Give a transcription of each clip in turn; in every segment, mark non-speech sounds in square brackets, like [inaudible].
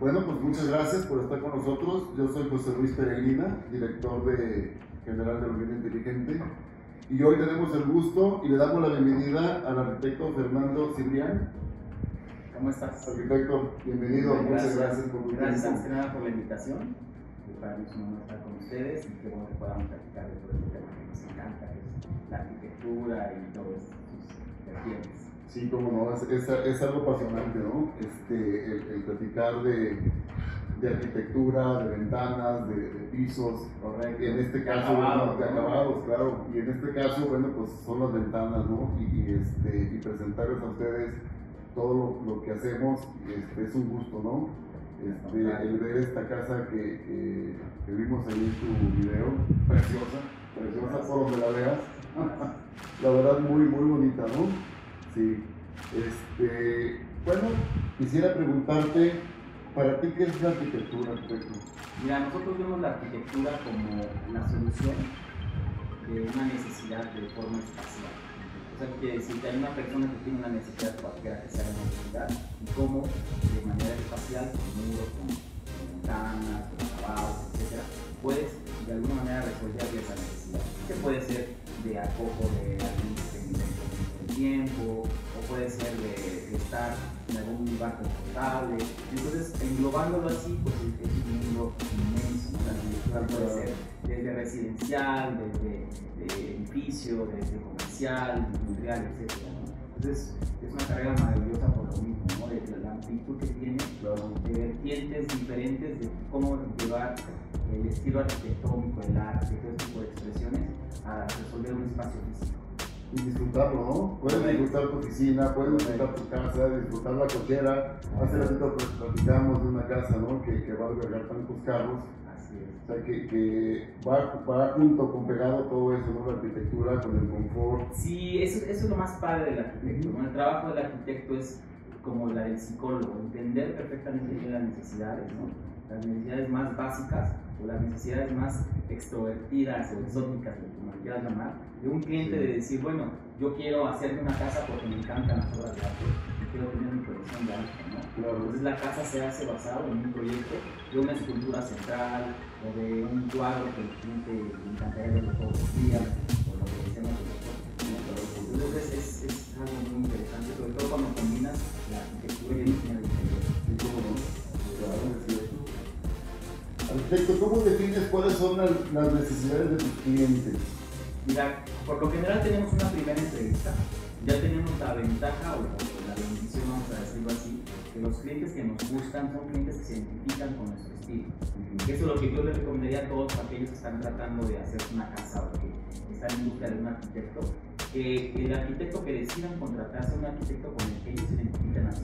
Bueno, pues muchas gracias por estar con nosotros. Yo soy José Luis Peregrina, director de General de Vivienda Inteligente. Y hoy tenemos el gusto y le damos la bienvenida al arquitecto Fernando Cibrián. ¿Cómo estás? Arquitecto, bienvenido. Muchas gracias por tu Gracias tiempo. que nada por la invitación. Que para mí es un honor estar con ustedes y qué bueno que podamos platicar de todo este tema que nos encanta, que es la arquitectura y todas sus vertientes. Sí, cómo no, es, es, es algo apasionante, ¿no? Este, el, el platicar de, de arquitectura, de ventanas, de, de pisos. Correcto. En este caso, Acabados, bueno, de ¿no? acabados, claro. Y en este caso, bueno, pues son las ventanas, ¿no? Y, y, este, y presentarles a ustedes todo lo, lo que hacemos este, es un gusto, ¿no? Este, el ver esta casa que, que, que vimos ahí en tu video, preciosa, preciosa por donde la veas. [laughs] la verdad, muy, muy bonita, ¿no? Sí. Este, bueno, quisiera preguntarte, ¿para ti qué es la arquitectura, arquitecto? Mira, nosotros vemos la arquitectura como la solución de una necesidad de forma espacial. O sea, que hay una persona que tiene una necesidad cualquiera que sea una necesidad y cómo de manera espacial, con muros, con, ventanas, con acabados, etc., puedes de alguna manera resolver esa necesidad. Que puede ser de acojo de alguien tiempo, o puede ser de, de estar en algún lugar confortable. Entonces, englobándolo así, pues es un mundo inmenso. ¿no? La arquitectura puede ser desde residencial, desde de edificio, desde comercial, industrial, etc. ¿no? Entonces, es una carrera maravillosa por lo mismo, ¿no? de, de la amplitud que tiene, de vertientes diferentes de cómo llevar el estilo arquitectónico, el arte, todo este tipo de expresiones a resolver un espacio físico. Y disfrutarlo, ¿no? Puedes disfrutar tu oficina, puedes disfrutar tu casa, disfrutar la cochera. Hace ratito pues, platicamos de una casa, ¿no? Que, que va a albergar tantos carros. Así es. O sea, que, que va, va junto con pegado todo eso, ¿no? La arquitectura con el confort. Sí, eso, eso es lo más padre del arquitecto. ¿no? El trabajo del arquitecto es como la del psicólogo, entender perfectamente las necesidades, ¿no? las necesidades más básicas o las necesidades más extrovertidas o exóticas, como lo quieras llamar, de un cliente Sí. de decir, bueno, yo quiero hacerme una casa porque me encantan las obras de arte y quiero tener mi colección de arte, ¿no? Claro. Entonces la casa se hace basado en un proyecto de una escultura central o de un cuadro que el cliente le encantaría verlo todos los días Arquitecto, ¿cómo defines cuáles son las, necesidades de tus clientes? Mira, por lo general tenemos una primera entrevista, ya tenemos la ventaja o, la bendición, vamos a decirlo así, que los clientes que nos gustan son clientes que se identifican con nuestro estilo. Eso es lo que yo les recomendaría a todos aquellos que están tratando de hacer una casa o que están en busca de un arquitecto, que el arquitecto que decidan contratarse un arquitecto con el que ellos se identifican al 100%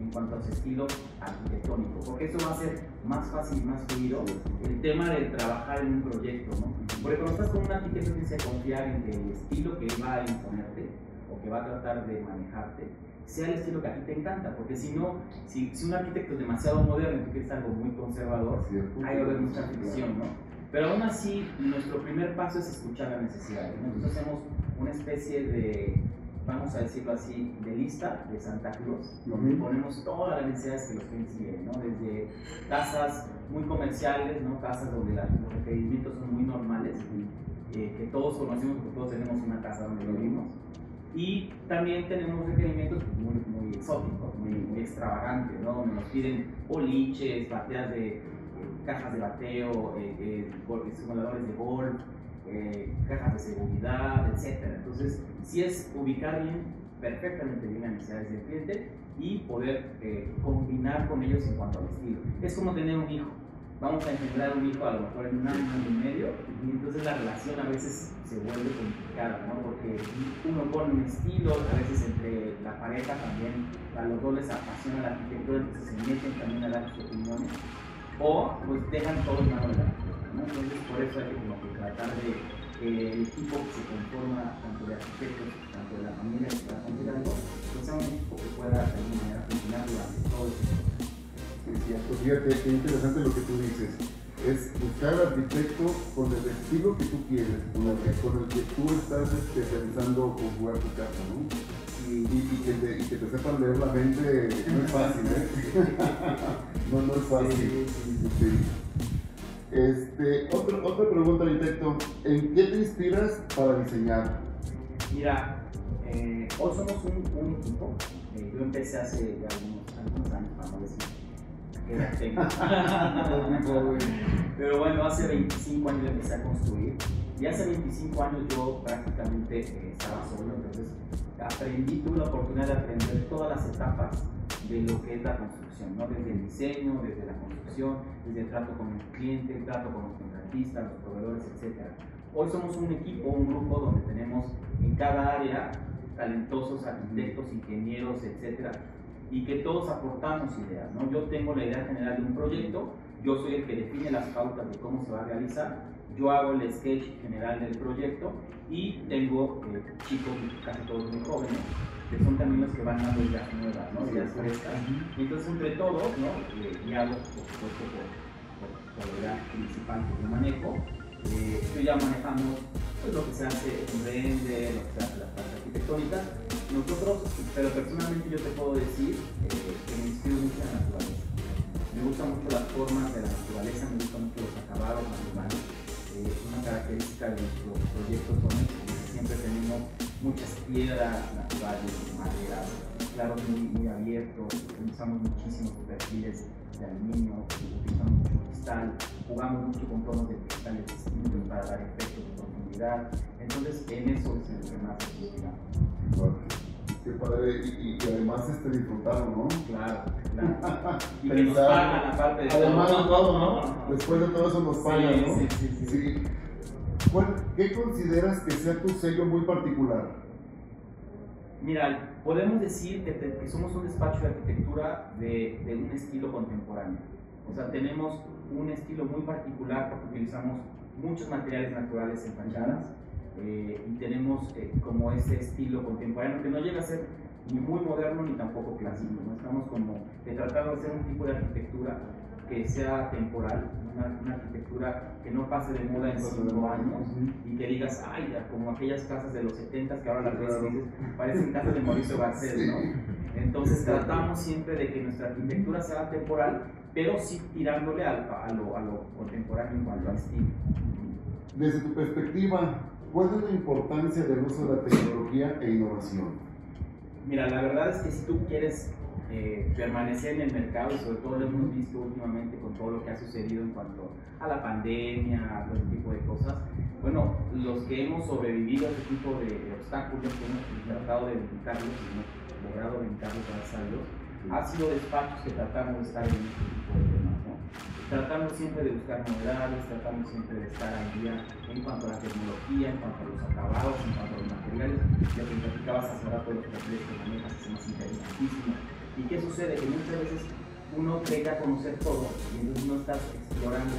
en cuanto a su estilo arquitectónico, porque eso va a ser más fácil y más fluido el tema de trabajar en un proyecto, ¿no? Porque cuando estás con un arquitecto tienes que confiar en que el estilo que él va a imponerte o que va a tratar de manejarte sea el estilo que a ti te encanta, porque si no, si, si un arquitecto es demasiado moderno y tú quieres algo muy conservador, ahí va a haber mucha fricción, ¿no? Pero aún así, nuestro primer paso es escuchar las necesidades. ¿no? Entonces hacemos una especie de, vamos a decirlo así, de lista de Santa Claus, donde Ujú. ponemos todas las necesidades que los clientes tienen, ¿no? Desde casas muy comerciales, ¿no? Casas donde los requerimientos son muy normales, eh, que todos conocemos porque todos tenemos una casa donde vivimos. Y también tenemos requerimientos muy, muy exóticos, muy, muy extravagantes, ¿no? Donde nos piden boliches, bateas de eh, cajas de bateo, eh, eh, simuladores de golf, eh, cajas de seguridad, etc. Entonces, sí es ubicar bien, perfectamente bien las necesidades del cliente y poder eh, combinar con ellos en cuanto al estilo. Es como tener un hijo. Vamos a engendrar un hijo a lo mejor en un año, y medio, y entonces la relación a veces se vuelve complicada, ¿no? Porque uno pone un estilo, a veces entre la pareja también, a los dos les apasiona la arquitectura, entonces se meten también a dar sus opiniones, o pues dejan todo en manos de ¿no? Entonces por eso hay que como que tratar de que el equipo que se conforma tanto de arquitectos, tanto de la familia que para construir algo, pues sea un equipo que pueda de alguna manera funcionar durante todo el tiempo. Sí, cierto. Fíjate qué interesante lo que tú dices. Es buscar arquitecto con el estilo que tú quieres, con el que, con el que tú estás este, pensando conjugar tu casa, ¿no? Y, y que te, y que te sepan leer la mente no es fácil, ¿eh? [laughs] [laughs] No, no es fácil. Sí, Este, otra, otra pregunta, arquitecto. ¿En qué te inspiras para diseñar? Mira, eh, hoy somos un, un equipo. Eh, yo empecé hace algunos, algunos años, para no decir. [laughs] Pero bueno, hace 25 años empecé a construir. Y hace 25 años yo prácticamente eh, estaba solo, entonces aprendí, tuve la oportunidad de aprender todas las etapas de lo que es la construcción, ¿no? desde el diseño, desde la construcción, desde el trato con el cliente, el trato con los contratistas, los proveedores, etc. Hoy somos un equipo, un grupo donde tenemos en cada área talentosos arquitectos, ingenieros, etc. Y que todos aportamos ideas. ¿no? Yo tengo la idea general de un proyecto, yo soy el que define las pautas de cómo se va a realizar, yo hago el sketch general del proyecto y tengo eh, chicos, casi todos muy jóvenes, que son también los que van dando ideas nuevas, ¿no? ideas frescas. Y entonces, entre todos, ¿no? Eh, guiados, por supuesto, por, por, por, la idea principal que yo manejo, eh, yo ya manejamos pues, lo que se hace en render, lo que se hace las partes arquitectónicas. Nosotros, pero personalmente yo te puedo decir eh, que me inspiro mucho en la naturaleza. Me gustan mucho las formas de la naturaleza, me gustan mucho los acabados naturales. Eh, una característica de nuestros proyectos son que siempre tenemos muchas piedras naturales, maderas, claros muy, muy abiertos, utilizamos muchísimos perfiles de aluminio, utilizamos mucho cristal, jugamos mucho con tonos de cristales distintos para dar efectos de profundidad. Entonces, en eso es el que más Qué padre, y, y, además este ¿no? Claro, claro. [laughs] Y que nos pagan aparte de Además todo, todo, ¿no? Después de todo eso nos pagan, sí, ¿no? Sí, sí, sí. sí. ¿Qué consideras que sea tu sello muy particular? Mira, podemos decir que, te, que somos un despacho de arquitectura de, de, un estilo contemporáneo. O sea, tenemos un estilo muy particular porque utilizamos muchos materiales naturales en fachadas eh, y tenemos eh, como ese estilo contemporáneo que no llega a ser ni muy moderno ni tampoco clásico. ¿no? Estamos como de tratar de hacer un tipo de arquitectura que sea temporal, una, una, arquitectura que no pase de moda en cinco años y que digas, ay, como aquellas casas de los 70 que ahora las ves y dices, parecen casas de Mauricio Garcés, ¿no? Entonces tratamos siempre de que nuestra arquitectura sea temporal, pero sí tirándole a, a, lo, a lo contemporáneo en cuanto al estilo. Desde tu perspectiva, ¿cuál es la importancia del uso de la tecnología e innovación? Mira, la verdad es que si tú quieres eh, permanecer en el mercado y sobre todo lo hemos visto últimamente con todo lo que ha sucedido en cuanto a la pandemia, a todo este tipo de cosas. Bueno, los que hemos sobrevivido a este tipo de obstáculos, que hemos tratado de evitarlos y hemos logrado evitarlos, gracias a Dios, ha sido despachos que tratamos de estar en este tipo de temas. ¿no? Tratamos siempre de buscar novedades, tratamos siempre de estar al día en cuanto a la tecnología, en cuanto a los acabados, en cuanto a los materiales. Ya que platicabas hace rato de los perfiles que manejas, son más interesantísimos ¿Y qué sucede? Que muchas veces uno cree a conocer todo y entonces no estás explorando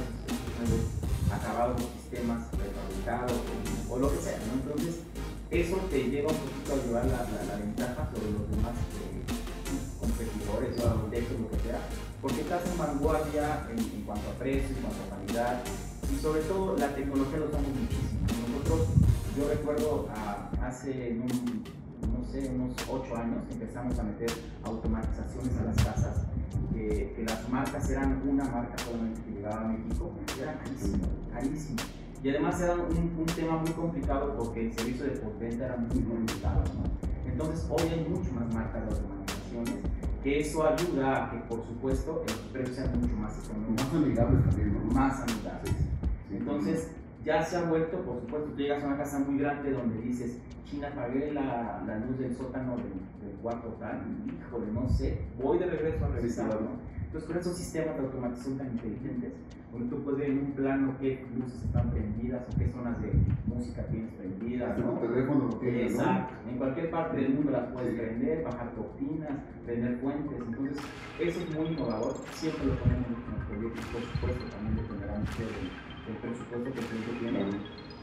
acabados, los sistemas prefabricados o, lo que sea, ¿no? Entonces, eso te lleva un poquito a llevar la, ventaja sobre los demás eh, competidores o arquitectos, lo que sea, porque estás en vanguardia en, en, cuanto a precio, en cuanto a calidad y sobre todo la tecnología lo usamos muchísimo. Nosotros, yo recuerdo a, hace un no sé, unos 8 años empezamos a meter automatizaciones a las casas, que las marcas eran una marca solamente que llegaba a México, era carísimo, carísimo. Y además era un, un tema muy complicado porque el servicio de postventa era muy complicado. ¿no? Entonces hoy hay mucho más marcas de automatizaciones, que eso ayuda a que por supuesto los precios sean mucho más económicos. Más amigables también, ¿no? Más amigables. Sí, Entonces, ya se ha vuelto, por supuesto, tú llegas a una casa muy grande donde dices, China, pagué la, la luz del sótano del, del cuarto tal, híjole, no sé, voy de regreso a revisarlo. Sí, Entonces, con esos sistemas de automatización tan inteligentes, donde tú puedes ver en un plano qué luces están prendidas o qué zonas de música tienes prendidas. ¿no? Tu teléfono lo tienes, Exacto. ¿no? En cualquier parte del mundo las puedes sí. prender, bajar cortinas, prender fuentes. Entonces, eso es muy innovador. Siempre lo ponemos en los proyectos, por supuesto, también dependerá mucho de el presupuesto que el cliente tiene.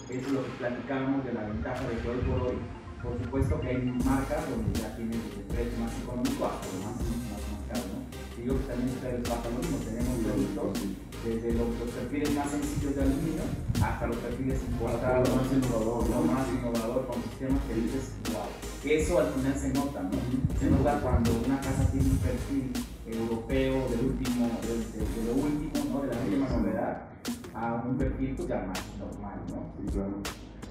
Eso es lo que platicábamos de la ventaja de que hoy por hoy, por supuesto que hay marcas donde ya tienen el precio más económico hasta lo más, más, más caro, ¿no? Y yo que también ustedes pasa lo mismo, tenemos productos desde los, los, perfiles más sencillos de aluminio hasta los perfiles importados, lo más innovador, lo más innovador con sistemas que dices, wow, eso al final se nota, ¿no? Se nota cuando una casa tiene un perfil europeo del último, del a un perfil pues, ya más normal, ¿no? Sí, claro.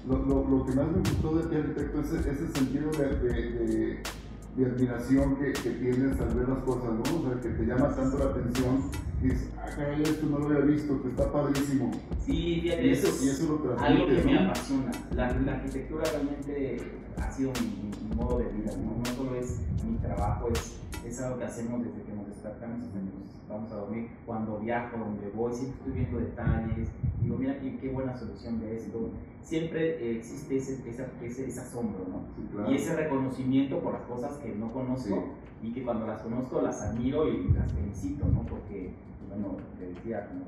Lo, lo, lo que más me gustó de ti, arquitecto, es ese sentido de, de, de, de admiración que, que, tienes al ver las cosas, ¿no? O sea, que te llama tanto la atención, y dices, ah, caray, esto no lo había visto, que está padrísimo. Sí, fíjate, y eso, eso, y eso lo algo que transmites, me ¿no? apasiona. La, la arquitectura realmente ha sido mi, mi modo de vida, ¿no? No solo es mi trabajo, es, es algo que hacemos desde que hasta que nos vamos a dormir. Cuando viajo, donde voy, siempre estoy viendo detalles. Digo, mira qué, qué buena solución de esto. Siempre eh, existe ese, ese, ese asombro, ¿no? Sí, claro. Y ese reconocimiento por las cosas que no conozco y que cuando las conozco las admiro y las felicito, ¿no? Porque, bueno, te decía, como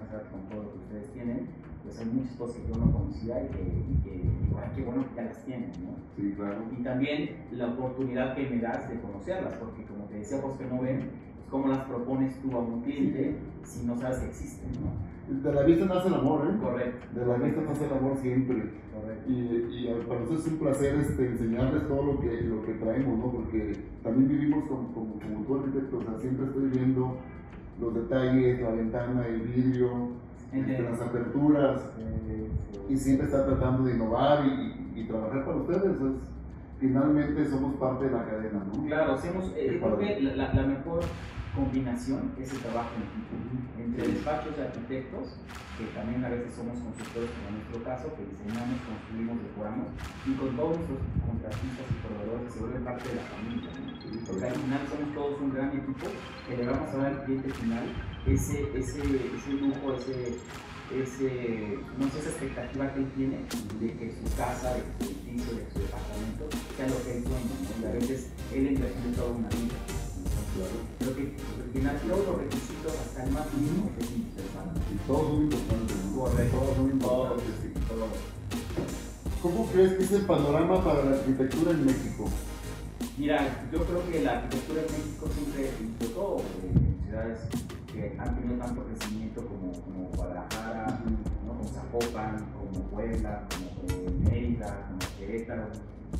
estar con todo lo que ustedes tienen, pues hay muchas cosas que yo no conocía y que, y que digo, ay, qué bueno que ya las tienen, ¿no? Sí, claro. Y también la oportunidad que me das de conocerlas, porque como te decía, vos que no ven, pues cómo las propones tú a un cliente si no sabes que existen, ¿no? De la vista nace el amor, ¿eh? Correcto. De la vista nace el amor siempre. Correcto. Y, y para nosotros es un placer este, enseñarles todo lo que, lo que traemos, ¿no? Porque también vivimos como, como, como tú arquitecto, o sea, siempre estoy viendo los detalles, la ventana, el vidrio, este, las aperturas, y siempre está tratando de innovar y, y, y trabajar para ustedes. Es, finalmente somos parte de la cadena, ¿no? Claro, hacemos, eh, creo que la, la, mejor combinación es el trabajo en equipo, entre despachos de arquitectos, que también a veces somos consultores, como en nuestro caso, que diseñamos, construimos, decoramos, y con todos nuestros contratistas y proveedores que se vuelven parte de la familia. ¿no? Porque al final somos todos un gran equipo que le vamos a dar al cliente final ese, ese, ese lujo, ese, ese, no sé, esa expectativa que él tiene de que su casa, de su edificio, de su departamento sea lo que él sueña. ¿no? Y a veces él invierte toda una vida. Creo que final todos los requisitos, hasta el más mínimo, es indispensable. Y todos son importantes. ¿Cómo crees que es el panorama para la arquitectura en México? Mira, yo creo que la arquitectura en México siempre, sobre todo en ciudades que han tenido tanto crecimiento como, como Guadalajara, ¿no? como Zapopan, como Puebla, como Mérida, como Querétaro,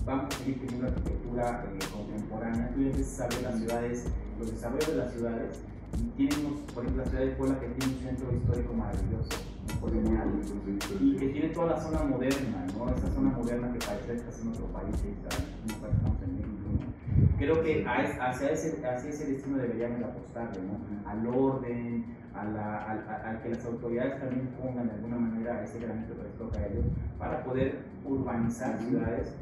vamos a seguir teniendo arquitectura eh, contemporánea. Tú ya empiezas a ver las ciudades, los desarrollos de las ciudades, y tenemos, por ejemplo, la ciudad de Puebla que tiene un centro histórico maravilloso, ¿no? colonial, y que tiene toda la zona moderna, ¿no? esa zona moderna que parece que está en otro país, ¿sabes? Que estamos en México, ¿no? Creo que hacia ese, hacia ese destino deberíamos apostarle, ¿no? al orden, a, la, a, a, a, que las autoridades también pongan de alguna manera ese granito que les toca a ellos para poder urbanizar ciudades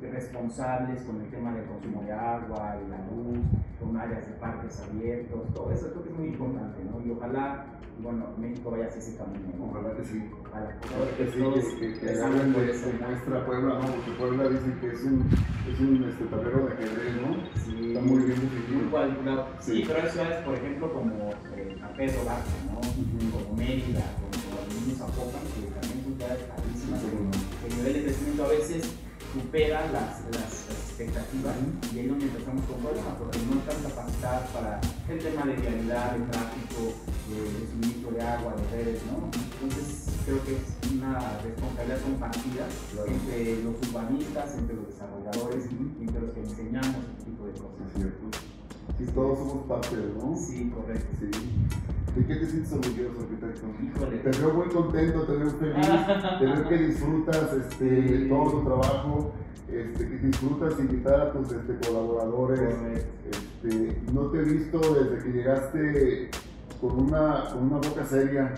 responsables con el tema del consumo de agua y la luz, con áreas de parques abiertos, todo eso creo que es muy importante, ¿no? Y ojalá, bueno, México vaya hacia ese camino, ¿no? Ojalá que sí. Ojalá, ojalá que sí, que, que, que hagan de, de muestra Puebla, ¿no? Porque Puebla dicen que es un, es un este, tablero de ajedrez, ¿no? Sí. Está muy bien definido. Muy cuadriculado. Sí, sí, pero hay ciudades, por ejemplo, como eh, San Pedro Barco, ¿no? Uh -huh. Como Mérida, como, como el mismo Zapopan, que también son ciudades altísimas, sí, el nivel de crecimiento a veces supera las, expectativas y ahí es donde empezamos con problemas porque no están capacitadas para el tema de vialidad, de tráfico, de, suministro de agua, de redes, ¿no? Entonces creo que es una responsabilidad compartida entre los urbanistas, entre los desarrolladores y entre los que enseñamos este tipo de cosas. Es Sí, todos somos parte, ¿no? Sí, correcto. Sí. ¿De qué te sientes orgulloso, arquitecto? Híjole. Te veo muy contento, te veo feliz, te veo que disfrutas este, sí. todo tu trabajo, este, que disfrutas invitar a tus este, colaboradores. Este, no te he visto desde que llegaste con una, con una boca seria.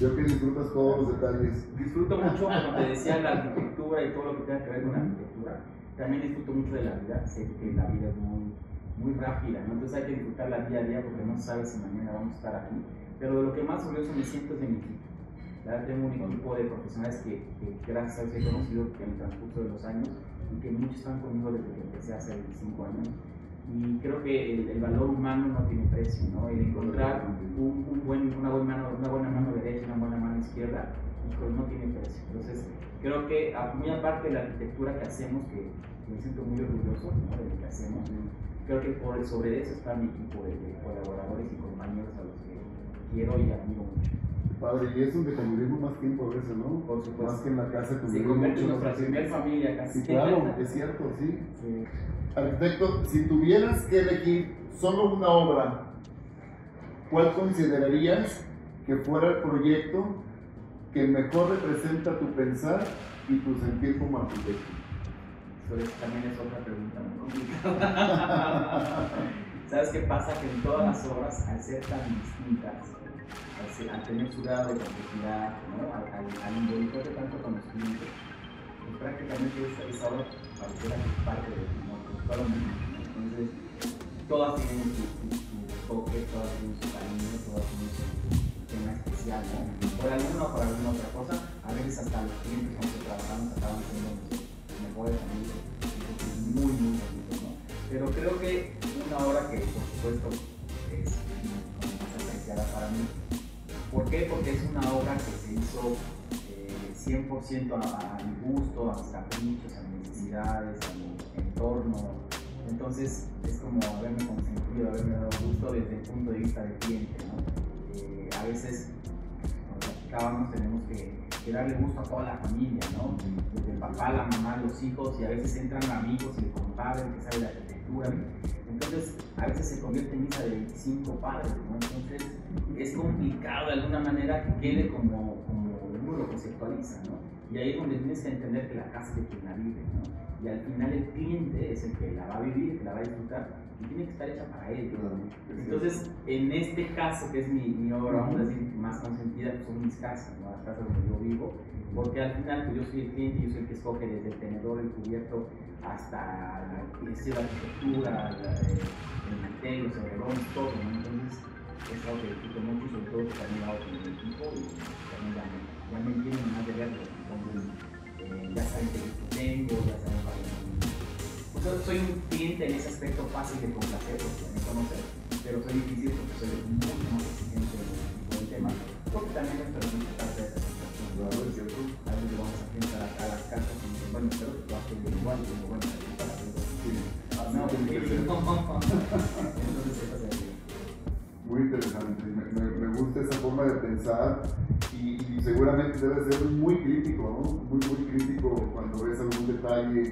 Veo que disfrutas todos los detalles. Disfruto mucho, como te decía, la [laughs] arquitectura y todo lo que tenga que ver con la arquitectura. También disfruto mucho de la vida. Sé que la vida es muy muy rápida, ¿no? Entonces hay que disfrutarla día a día porque no sabes si mañana vamos a estar aquí. Pero de lo que más orgulloso me siento es de mi equipo. Ya tengo un equipo de profesionales que, que gracias a Dios he conocido en el transcurso de los años y que muchos están conmigo desde que empecé hace 25 años. Y creo que el, el valor humano no tiene precio, ¿no? El encontrar un, un buen, una, buena mano, una buena mano derecha una buena mano izquierda, no tiene precio. Entonces, creo que muy aparte de la arquitectura que hacemos, que me siento muy orgulloso ¿no? de lo que hacemos, creo que por sobre eso está mi equipo de, de, colaboradores y compañeros a los que quiero y admiro mucho. Padre, y es donde convivimos más tiempo a veces, ¿no? Por supuesto. Más que en la casa Se convierte en nuestra primera familia casi. Sí, claro, es cierto, sí. sí. Arquitecto, si tuvieras que elegir solo una obra, ¿cuál considerarías que fuera el proyecto que mejor representa tu pensar y tu sentir como arquitecto? Eso también es otra pregunta muy [laughs] complicada. ¿Sabes qué pasa? Que en todas las obras, al ser tan distintas, al, tener su grado de complejidad, ¿no? al, al, involucrarte tanto con los clientes, pues prácticamente esa, esa obra pareciera que es parte de tu ¿no? Todo Entonces, todas tienen su, toque, todas tienen su cariño, todas tienen su especial, ¿no? Por alguna o por alguna otra cosa, a veces hasta los clientes con los que trabajamos acaban siendo mejores amigos, muy, muy bonitos, ¿no? Pero creo que una obra que, por supuesto, es más apreciada para mí. ¿Por qué? Porque es una obra que se hizo eh, 100% a, a, mi gusto, a mis caprichos, a mis necesidades, a mi entorno, entonces es como haberme consentido, haberme dado gusto desde el punto de vista del cliente. ¿no? Eh, a veces, platicábamos, tenemos que, darle gusto a toda la familia, ¿no? desde el papá, la mamá, los hijos, y a veces entran amigos y el compadre que sabe la arquitectura. Entonces, a veces se convierte en misa de 25 padres, ¿no? Entonces, es complicado de alguna manera que quede como, como uno lo conceptualiza, ¿no? Y ahí es donde tienes que entender que la casa es de quien la vive, ¿no? y al final el cliente es el que la va a vivir, el que la va a disfrutar y tiene que estar hecha para él. Entonces, en este caso, que es mi, mi obra, vamos a decir, más consentida, pues son mis casas, ¿no? las casas donde yo vivo, porque al final pues, yo soy el cliente, yo soy el que escoge desde el tenedor, el cubierto, hasta la, la arquitectura, el mantel, los edredones, todo. ¿no? Entonces, es algo que disfruto mucho, sobre todo que también hago con el equipo y también ya me, ya me entienden más de verlo. Ya saben que tengo, ya saben para pues soy un cliente en ese aspecto fácil de complacer, porque me conocer, pero soy difícil porque soy mucho más exigente con el tema, porque también es permite parte de esa situación. A veces vamos a pensar a las cartas y dicen, bueno, pero tú haces igual, y digo, bueno, para ah, no, [laughs] entonces eso es Muy interesante, me, me, me gusta esa forma de pensar seguramente debe ser muy crítico, ¿no? Muy, muy crítico cuando ves algún detalle.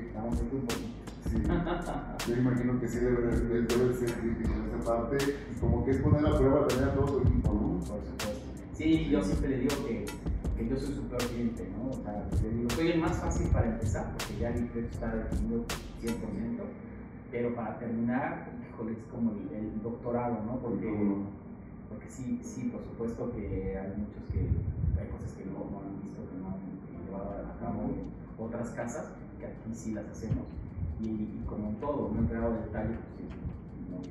Sí, [laughs] yo imagino que sí debe, debe, debe, ser crítico en esa parte, y como que es poner a prueba también a todo tu equipo, ¿no? Por supuesto. Sí, yo siempre le digo que, que yo soy su peor cliente, ¿no? O sea, le digo, soy el más fácil para empezar, porque ya el proyecto está definido 100%, pero para terminar, híjole, es como el, el doctorado, ¿no? Porque porque sí, sí, por supuesto que hay muchos que cosas que no, no han visto, que no han llevado a cabo en otras casas, que aquí sí las hacemos. Y, como en todo, no he creado detalle, pues sí,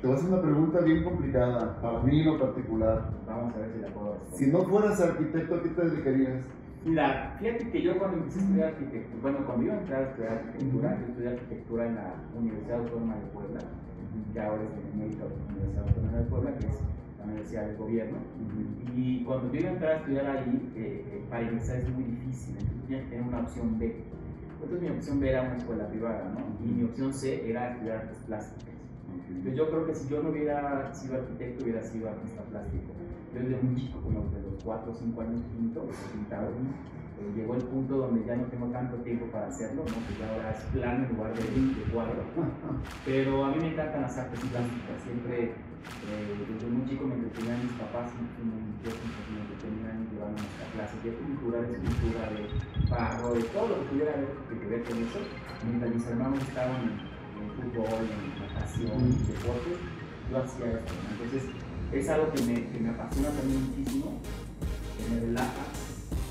Te voy a hacer una pregunta bien complicada, para mí en lo particular. Vamos a ver si la puedo responder. Si no fueras arquitecto, ¿a qué te dedicarías? Mira, fíjate que yo cuando empecé a estudiar arquitectura, bueno, cuando iba a entrar a estudiar arquitectura, yo estudié arquitectura en la Universidad Autónoma de Puebla que ahora es el mérito de la Universidad Autónoma de Puebla, que es Universidad del Gobierno. Y cuando yo iba a entrar a estudiar ahí, eh, eh, para ingresar es muy difícil, entonces tenía que tener una opción B. Entonces mi opción B era una escuela privada, ¿no? Y mi opción C era estudiar artes plásticas. Entonces yo creo que si yo no hubiera sido arquitecto, hubiera sido artista plástico. Yo desde muy chico, como de los 4 o 5 años pinto, pintaba eh, llegó el punto donde ya no tengo tanto tiempo para hacerlo, ¿no? que ya ahora es plano en lugar de, de cuadro. [laughs] Pero a mí me encantan las artes plásticas, siempre eh, desde muy chico me entretenían mis papás y tíos me entretenían llevando a clases de pintura, de escultura, de barro, de todo lo que tuviera que ver con eso. Mientras mis hermanos estaban en, fútbol, en natación, en deporte, yo hacía esto. Entonces es algo que me, que me apasiona también muchísimo, que me relaja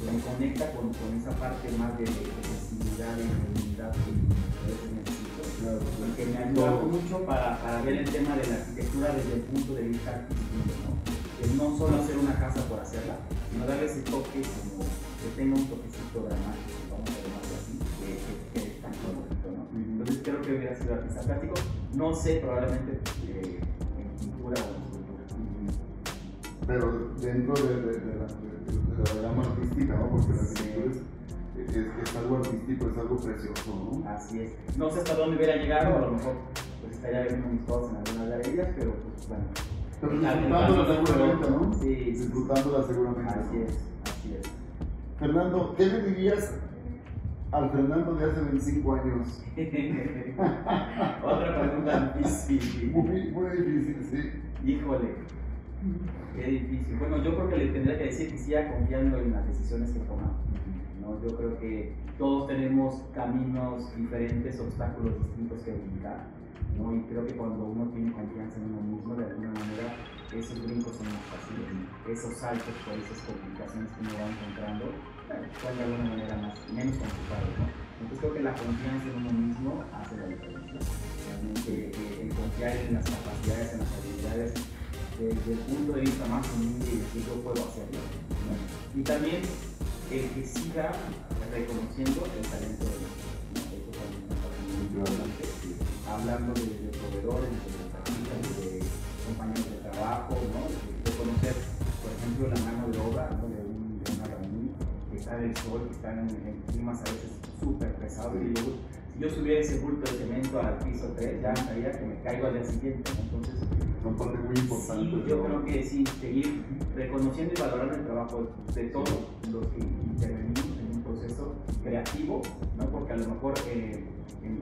me conecta con, con, esa parte más de, sensibilidad y movilidad que a veces Claro, que me ayuda mucho para, para, ver el tema de la arquitectura desde el punto de vista artístico, ¿no? Es no solo hacer una casa por hacerla, sino darle ese toque como que tenga un toquecito dramático, vamos a llamarlo así, que, que, es tan bonito, ¿no? Entonces creo que hubiera sido artista plástico, no sé, probablemente eh, en pintura o en escultura. Pero dentro de, de, de la la llama artística, ¿no? Porque la arquitectura es, es, algo artístico, es algo precioso, ¿no? Así es. No sé hasta dónde hubiera llegado, a lo mejor pues estaría viendo mis cosas en algunas galerías, pero pues bueno. Pero disfrutándola seguramente, ¿no? Sí, disfrutándola seguramente. Así es, así es. Fernando, ¿qué le dirías al Fernando de hace 25 años? [laughs] Otra pregunta difícil. Muy, muy difícil, sí. Híjole, Qué difícil. Bueno, yo creo que le tendría que decir que siga confiando en las decisiones que tomamos. ¿No? Yo creo que todos tenemos caminos diferentes, obstáculos distintos que brincar. ¿no? Y creo que cuando uno tiene confianza en uno mismo, de alguna manera, esos brincos son más fáciles. Esos saltos por esas complicaciones que uno va encontrando, son de alguna manera más, menos complicados. ¿no? Entonces creo que la confianza en uno mismo hace la diferencia. Realmente eh, el confiar en las capacidades, en las habilidades, desde el punto de vista más humilde y decir yo puedo hacerlo. ¿no? Y también el que siga reconociendo el talento de los. Eso también importante. Hablando de, de proveedores, de de compañeros de trabajo, ¿no? de conocer, por ejemplo, la mano de obra ¿no? de, un, de un albañil que está en el sol, que está en, en climas a veces súper pesados. Y luego, si yo subiera ese bulto de cemento al piso 3, ya sabía que me caigo al día siguiente. Entonces, Son parte muy importante. Sí, yo creo que sí, seguir reconociendo y valorando el trabajo de todos los que creativo, ¿no? porque a lo mejor eh,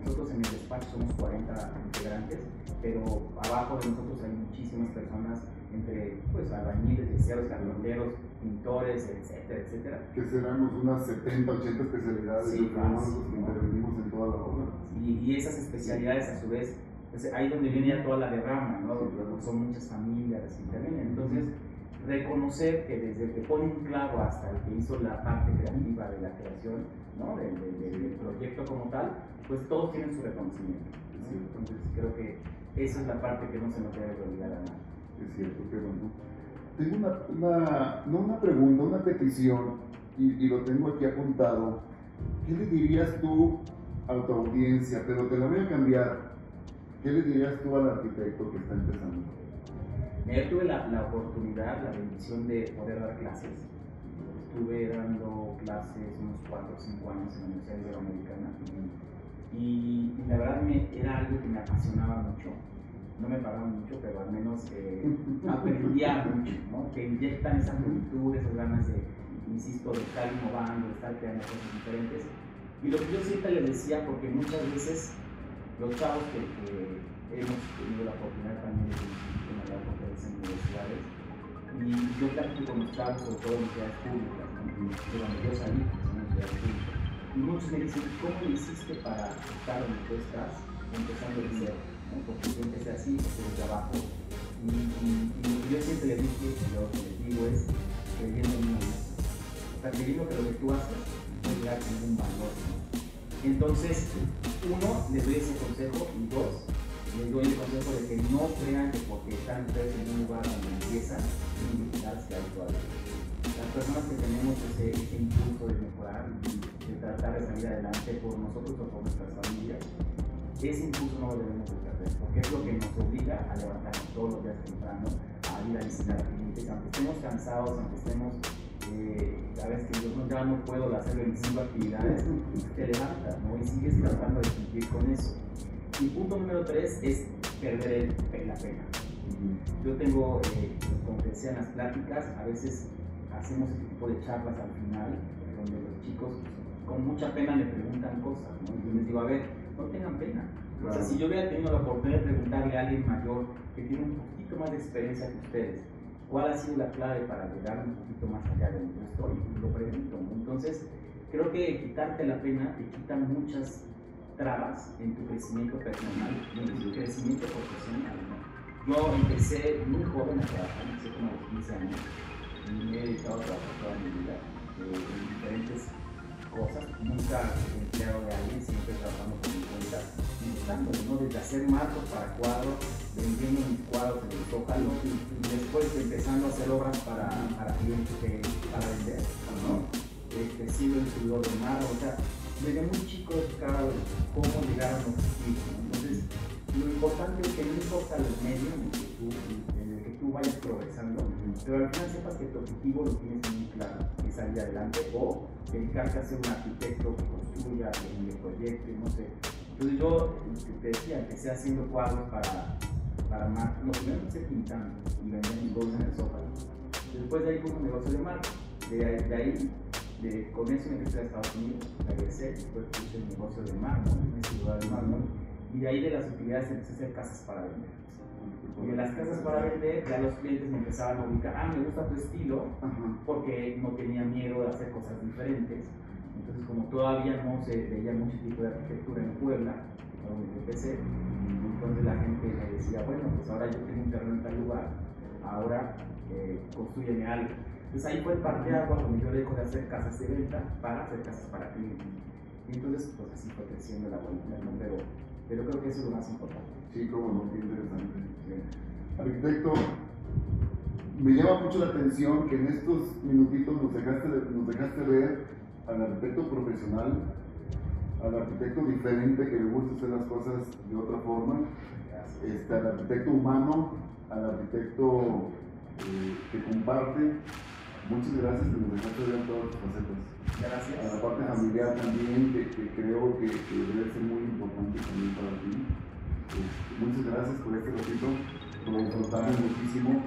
nosotros en el despacho somos 40 integrantes, pero abajo de nosotros hay muchísimas personas, entre pues, albañiles, deseados, carpinteros, pintores, etcétera, etcétera. Que serán unas 70, 80 especialidades Sí, ¿no? fácil, los que ¿no? intervenimos en toda la obra. Y, y esas especialidades a su vez, pues, ahí donde viene ya toda la derrama, ¿no? Claro. Son muchas familias las que intervienen. Entonces, reconocer que desde el que pone un clavo hasta el que hizo la parte creativa de la creación, ¿no? Del, del- del- proyecto como tal, pues todos tienen su reconocimiento. ¿no? Sí. Entonces, creo que esa es la parte que no se nos debe de olvidar a nadie. Es cierto, qué bueno. Tengo una, una- no una pregunta, una petición, y, y lo tengo aquí apuntado. ¿Qué le dirías tú a tu audiencia? Pero te la voy a cambiar. ¿Qué le dirías tú al arquitecto que está empezando? Yo tuve la, la oportunidad, la bendición de poder dar clases. Estuve dando clases unos 4 o 5 años en la Universidad Iberoamericana y, y la verdad me, era algo que me apasionaba mucho. No me pagaban mucho, pero al menos eh, [laughs] aprendía mucho, ¿no? Que inyectan esa juventud, esas ganas de, insisto, de estar innovando, de estar creando cosas diferentes. Y lo que yo siempre les decía, porque muchas veces los chavos que, que hemos tenido la oportunidad también de en las conferencias en universidades, y yo con los chavos, sobre todo en universidades públicas, ¿no? de donde yo salí, que son universidades públicas, y muchos me dicen, ¿cómo le hiciste para estar donde tú estás, empezando de cero? ¿no? Porque yo empecé así, desde el trabajo, y, y, y lo que yo siempre le dije, lo que les digo es, creyendo en sea, creyendo que lo que tú haces tener un valor, ¿no? Entonces, uno, les doy ese consejo, y dos, les doy el consejo de que no crean que porque están ustedes en un lugar donde empiezan, quedarse ahí todavía. Las personas que tenemos ese, impulso de mejorar y de tratar de salir adelante por nosotros o por nuestras familias, ese impulso no lo debemos de perder, porque es lo que nos obliga a levantarnos todos los días temprano, a ir a visitar clientes, aunque estemos cansados, aunque estemos, eh, a veces que yo ya no puedo hacer 25 actividades, te levantas ¿no? y sigues tratando de cumplir con eso. Y punto número tres es perder el- la pena. Yo tengo, eh, como te decía en las pláticas, a veces hacemos este tipo de charlas al final, donde los chicos con mucha pena me preguntan cosas, ¿no? Y yo les digo, a ver, no tengan pena. O sea, si yo hubiera tenido la oportunidad de preguntarle a alguien mayor que tiene un poquito más de experiencia que ustedes, ¿cuál ha sido la clave para llegar un poquito más allá de donde yo estoy? Lo pregunto. Entonces, creo que quitarte la pena te quita muchas trabas en tu crecimiento personal y en tu crecimiento profesional. Yo empecé muy joven a trabajar, empecé como a los 15 años y me he dedicado a trabajar toda mi vida eh, en diferentes cosas, nunca empleado de alguien, siempre trabajando por mi cuenta buscando, ¿no? Desde hacer marcos para cuadros, vendiendo mis cuadros en el Zócalo y después empezando a hacer obras para, para clientes que- para vender, ¿no? Este, siendo distribuidor de mar, o sea, desde muy chico he buscado cómo llegar a un objetivo. Entonces, lo importante es que no importa los medios en el que tú, que tú vayas progresando, pero al final sepas que tu objetivo lo tienes muy claro, que salir adelante o dedicarte a ser un arquitecto que construya, que le proyecte, no sé. Entonces yo este, te decía, empecé haciendo cuadros para, para marcas, no, primero empecé pintando y vendiendo mis bolsas en el zócalo. Después de ahí fue un negocio de marca. De ahí, de, con eso me empecé a Estados Unidos, regresé, después puse el negocio de mármol, en ese lugar de mármol, y de ahí de las utilidades empecé a hacer casas para vender. Y en las casas para vender, ya los clientes me empezaban a ubicar, ah, me gusta tu estilo, porque no tenía miedo de hacer cosas diferentes. Entonces, como todavía no se veía mucho tipo de arquitectura en Puebla, donde empecé, entonces la gente me decía, bueno, pues ahora yo tengo un terreno en tal lugar, ahora eh, construyeme algo. Entonces ahí fue el parte de agua cuando yo dejo de hacer casas de venta para hacer casas para clientes. Y entonces, pues así fue creciendo la bolita, ¿no? Pero, pero creo que eso es lo más importante. Sí, cómo no, qué interesante. Arquitecto, me llama mucho la atención que en estos minutitos nos dejaste, nos dejaste ver al arquitecto profesional, al arquitecto diferente que le gusta hacer las cosas de otra forma, este, al arquitecto humano, al arquitecto eh, que comparte. Muchas gracias, que nos dejaste ver todas las facetas. Gracias. A la parte familiar también, que, que creo que, que, debe ser muy importante también para ti. Este, muchas gracias por este ratito, lo disfrutamos muchísimo.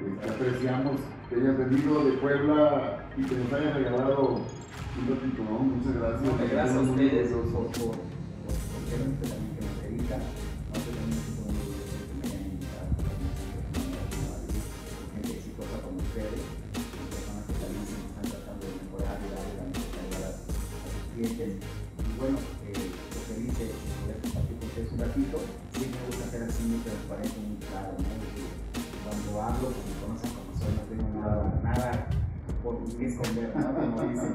Este, apreciamos que hayas venido de Puebla y que nos hayas regalado un ratito, ¿no? Muchas gracias. Gracias a ustedes por, por, por, por, por que nos dedican. Así muy claro, ¿no? Cuando hablo, pues me conocen como soy, no tengo nada, nada por qué esconder, ¿no? Como dicen.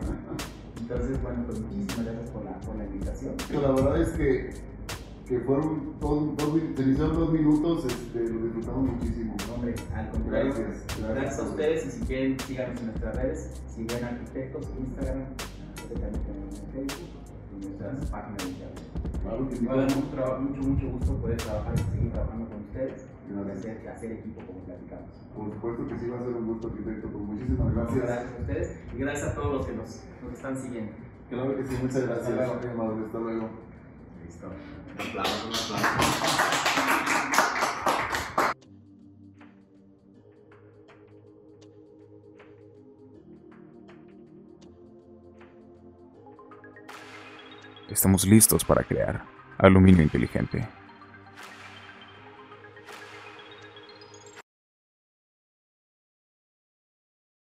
Entonces, bueno, pues muchísimas gracias por la, por la invitación. La verdad es que, que fueron dos, dos, minutos, este, lo disfrutamos muchísimo. Hombre, al contrario, Gracias, gracias, gracias. a ustedes y si quieren, síganos en nuestras redes, sigan arquitectos, Instagram, también tenemos en Facebook y nuestras páginas de internet. Claro que sí. Me va a dar mucho, mucho, mucho gusto poder trabajar y seguir trabajando con ustedes y hacer, hacer equipo como platicamos. Por supuesto que sí va a ser un gusto, arquitecto. Pues muchísimas Gracias. gracias. a ustedes y gracias a todos los que nos, nos están siguiendo. Claro que sí, muchas Hasta gracias. luego. Qué amable, Hasta luego. Listo. Un aplauso, un aplauso. Estamos listos para crear aluminio inteligente.